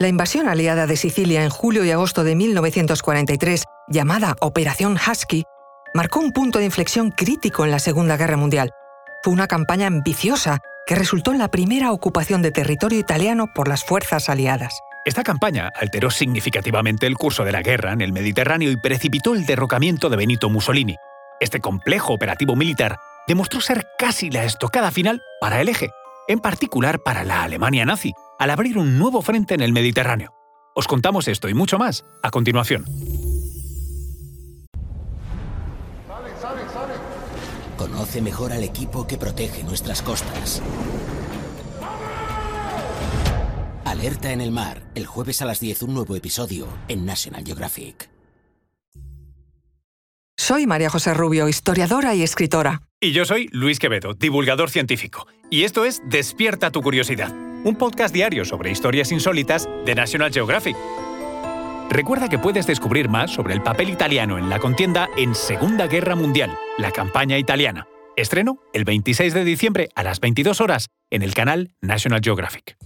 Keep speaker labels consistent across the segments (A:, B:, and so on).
A: La invasión aliada de Sicilia en julio y agosto de 1943, llamada Operación Husky, marcó un punto de inflexión crítico en la Segunda Guerra Mundial. Fue una campaña ambiciosa que resultó en la primera ocupación de territorio italiano por las fuerzas aliadas.
B: Esta campaña alteró significativamente el curso de la guerra en el Mediterráneo y precipitó el derrocamiento de Benito Mussolini. Este complejo operativo militar demostró ser casi la estocada final para el eje, en particular para la Alemania nazi, al abrir un nuevo frente en el Mediterráneo. Os contamos esto y mucho más a continuación.
C: Conoce mejor al equipo que protege nuestras costas. Alerta en el mar, el jueves a las 10 un nuevo episodio en National Geographic.
A: Soy María José Rubio, historiadora y escritora.
B: Y yo soy Luis Quevedo, divulgador científico. Y esto es Despierta tu curiosidad, un podcast diario sobre historias insólitas de National Geographic. Recuerda que puedes descubrir más sobre el papel italiano en la contienda en Segunda Guerra Mundial, la campaña italiana. Estreno el 26 de diciembre a las 22 horas en el canal National Geographic.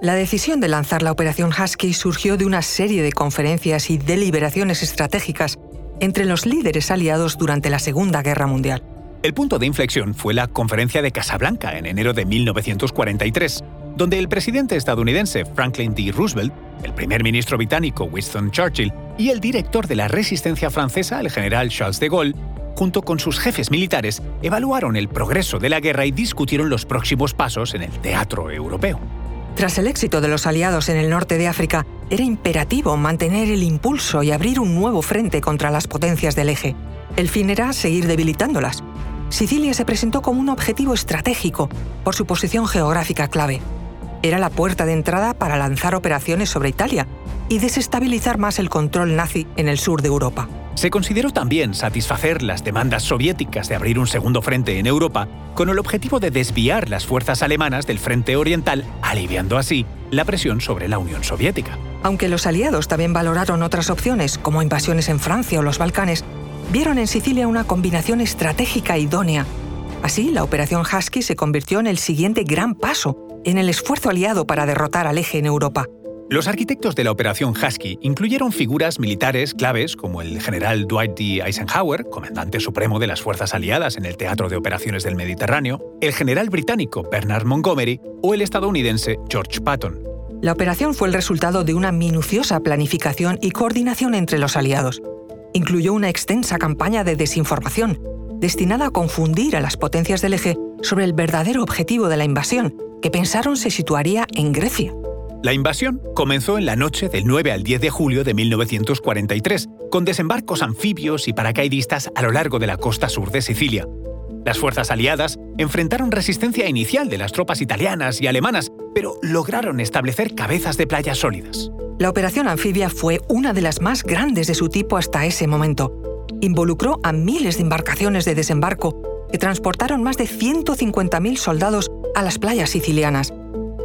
A: La decisión de lanzar la Operación Husky surgió de una serie de conferencias y deliberaciones estratégicas entre los líderes aliados durante la Segunda Guerra Mundial.
B: El punto de inflexión fue la Conferencia de Casablanca en enero de 1943, donde el presidente estadounidense Franklin D. Roosevelt, el primer ministro británico Winston Churchill y el director de la resistencia francesa, el general Charles de Gaulle, junto con sus jefes militares, evaluaron el progreso de la guerra y discutieron los próximos pasos en el teatro europeo.
A: Tras el éxito de los aliados en el norte de África, era imperativo mantener el impulso y abrir un nuevo frente contra las potencias del eje. El fin era seguir debilitándolas. Sicilia se presentó como un objetivo estratégico por su posición geográfica clave. Era la puerta de entrada para lanzar operaciones sobre Italia y desestabilizar más el control nazi en el sur de Europa.
B: Se consideró también satisfacer las demandas soviéticas de abrir un segundo frente en Europa con el objetivo de desviar las fuerzas alemanas del frente oriental, aliviando así la presión sobre la Unión Soviética.
A: Aunque los aliados también valoraron otras opciones, como invasiones en Francia o los Balcanes, vieron en Sicilia una combinación estratégica idónea. Así, la Operación Husky se convirtió en el siguiente gran paso en el esfuerzo aliado para derrotar al eje en Europa.
B: Los arquitectos de la Operación Husky incluyeron figuras militares claves como el general Dwight D. Eisenhower, comandante supremo de las fuerzas aliadas en el Teatro de Operaciones del Mediterráneo, el general británico Bernard Montgomery o el estadounidense George Patton.
A: La operación fue el resultado de una minuciosa planificación y coordinación entre los aliados. Incluyó una extensa campaña de desinformación, destinada a confundir a las potencias del eje sobre el verdadero objetivo de la invasión, que pensaron se situaría en Grecia.
B: La invasión comenzó en la noche del 9 al 10 de julio de 1943, con desembarcos anfibios y paracaidistas a lo largo de la costa sur de Sicilia. Las fuerzas aliadas enfrentaron resistencia inicial de las tropas italianas y alemanas, pero lograron establecer cabezas de playa sólidas.
A: La operación anfibia fue una de las más grandes de su tipo hasta ese momento. Involucró a miles de embarcaciones de desembarco que transportaron más de 150.000 soldados a las playas sicilianas.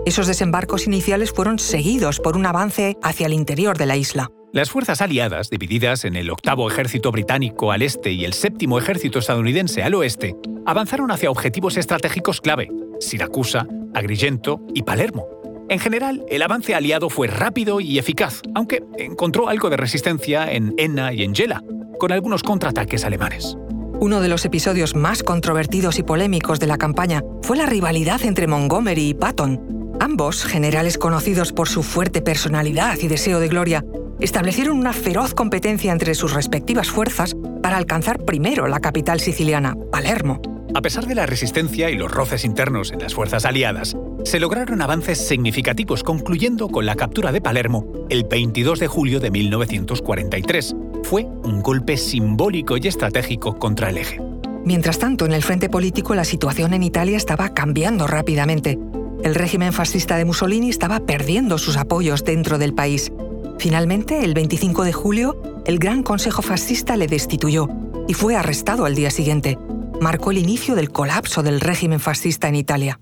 A: Esos desembarcos iniciales fueron seguidos por un avance hacia el interior de la isla.
B: Las fuerzas aliadas, divididas en el octavo ejército británico al este y el séptimo ejército estadounidense al oeste, avanzaron hacia objetivos estratégicos clave, Siracusa, Agrigento y Palermo. En general, el avance aliado fue rápido y eficaz, aunque encontró algo de resistencia en Enna y en Gela, con algunos contraataques alemanes.
A: Uno de los episodios más controvertidos y polémicos de la campaña fue la rivalidad entre Montgomery y Patton, Ambos, generales conocidos por su fuerte personalidad y deseo de gloria, establecieron una feroz competencia entre sus respectivas fuerzas para alcanzar primero la capital siciliana, Palermo.
B: A pesar de la resistencia y los roces internos en las fuerzas aliadas, se lograron avances significativos concluyendo con la captura de Palermo el 22 de julio de 1943. Fue un golpe simbólico y estratégico contra el eje.
A: Mientras tanto, en el frente político la situación en Italia estaba cambiando rápidamente. El régimen fascista de Mussolini estaba perdiendo sus apoyos dentro del país. Finalmente, el 25 de julio, el Gran Consejo Fascista le destituyó y fue arrestado al día siguiente. Marcó el inicio del colapso del régimen fascista en Italia.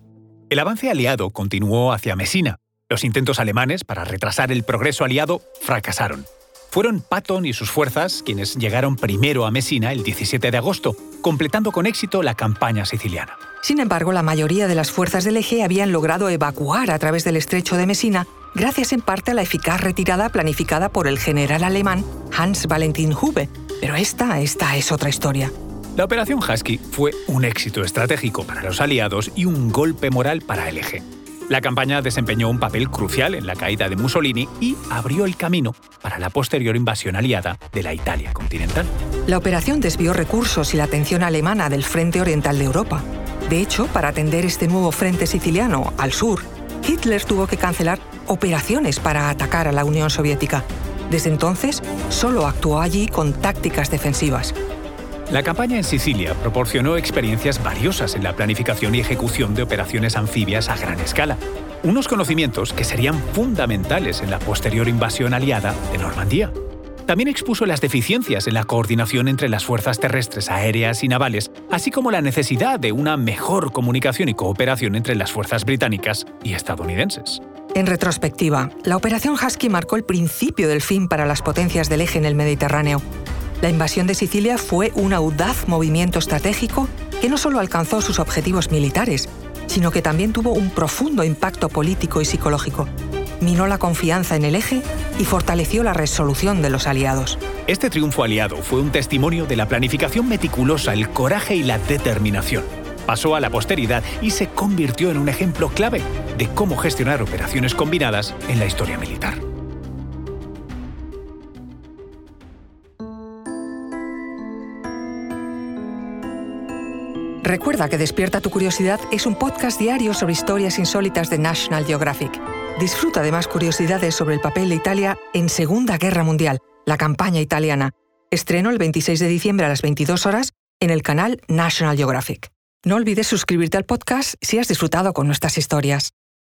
B: El avance aliado continuó hacia Messina. Los intentos alemanes para retrasar el progreso aliado fracasaron. Fueron Patton y sus fuerzas quienes llegaron primero a Messina el 17 de agosto, completando con éxito la campaña siciliana.
A: Sin embargo, la mayoría de las fuerzas del eje habían logrado evacuar a través del estrecho de Messina gracias en parte a la eficaz retirada planificada por el general alemán Hans Valentin Hube. Pero esta, esta es otra historia.
B: La operación Husky fue un éxito estratégico para los aliados y un golpe moral para el eje. La campaña desempeñó un papel crucial en la caída de Mussolini y abrió el camino para la posterior invasión aliada de la Italia continental.
A: La operación desvió recursos y la atención alemana del frente oriental de Europa. De hecho, para atender este nuevo frente siciliano al sur, Hitler tuvo que cancelar operaciones para atacar a la Unión Soviética. Desde entonces, solo actuó allí con tácticas defensivas.
B: La campaña en Sicilia proporcionó experiencias valiosas en la planificación y ejecución de operaciones anfibias a gran escala, unos conocimientos que serían fundamentales en la posterior invasión aliada de Normandía. También expuso las deficiencias en la coordinación entre las fuerzas terrestres, aéreas y navales, así como la necesidad de una mejor comunicación y cooperación entre las fuerzas británicas y estadounidenses.
A: En retrospectiva, la Operación Husky marcó el principio del fin para las potencias del eje en el Mediterráneo. La invasión de Sicilia fue un audaz movimiento estratégico que no solo alcanzó sus objetivos militares, sino que también tuvo un profundo impacto político y psicológico. Minó la confianza en el eje y fortaleció la resolución de los aliados.
B: Este triunfo aliado fue un testimonio de la planificación meticulosa, el coraje y la determinación. Pasó a la posteridad y se convirtió en un ejemplo clave de cómo gestionar operaciones combinadas en la historia militar.
A: Recuerda que Despierta tu Curiosidad es un podcast diario sobre historias insólitas de National Geographic. Disfruta de más curiosidades sobre el papel de Italia en Segunda Guerra Mundial, la campaña italiana. Estreno el 26 de diciembre a las 22 horas en el canal National Geographic. No olvides suscribirte al podcast si has disfrutado con nuestras historias.